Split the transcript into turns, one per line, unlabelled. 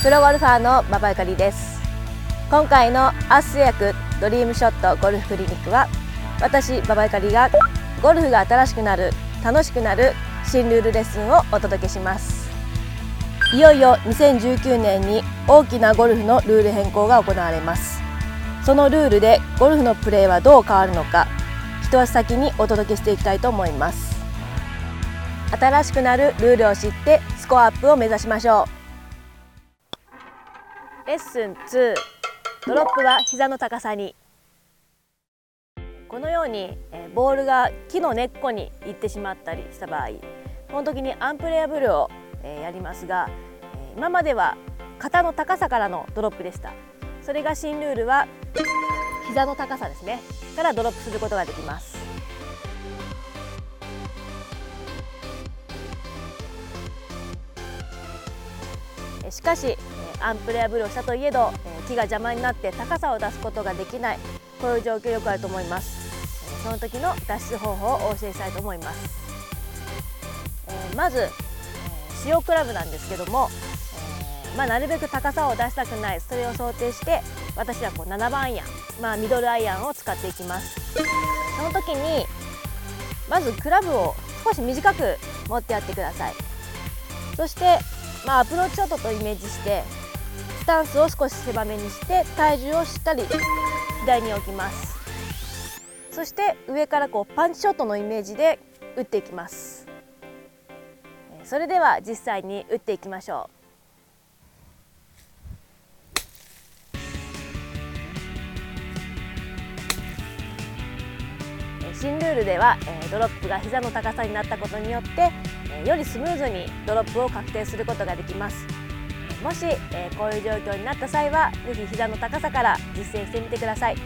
プロゴルファーの馬場ゆかりです。今回のアース製薬ドリームショットゴルフクリニックは私馬場ゆかりがゴルフが新しくなる楽しくなる新ルールレッスンをお届けします。いよいよ2019年に大きなゴルフのルール変更が行われます。そのルールでゴルフのプレーはどう変わるのか一足先にお届けしていきたいと思います。新しくなるルールを知ってスコアアップを目指しましょう。レッスン2ドロップは膝の高さに。このようにボールが木の根っこに行ってしまったりした場合この時にアンプレアブルをやりますが今までは肩の高さからのドロップでした。それが新ルールは膝の高さですね。からドロップすることができます。しかしアンプレアブルをしたといえどえ木が邪魔になって高さを出すことができないこういう状況よくあると思います。えその時の脱出方法をお教えしたいと思います。えまずえ使用クラブなんですけどもえまあ、なるべく高さを出したくない。それを想定して私はこう7番アイアン、まあ、ミドルアイアンを使っていきます。その時にまずクラブを少し短く持ってやってください。そして、まあ、アプローチショットとイメージしてスタンスを少し狭めにして体重をしっかり左に置きます。そして上からこうパンチショットのイメージで打っていきます。それでは実際に打っていきましょう。え新ルールでは、えドロップが膝の高さになったことによって、えよりスムーズにドロップを確定することができます。もし、えーこういう状況になった際はぜひ膝の高さから実践してみてください。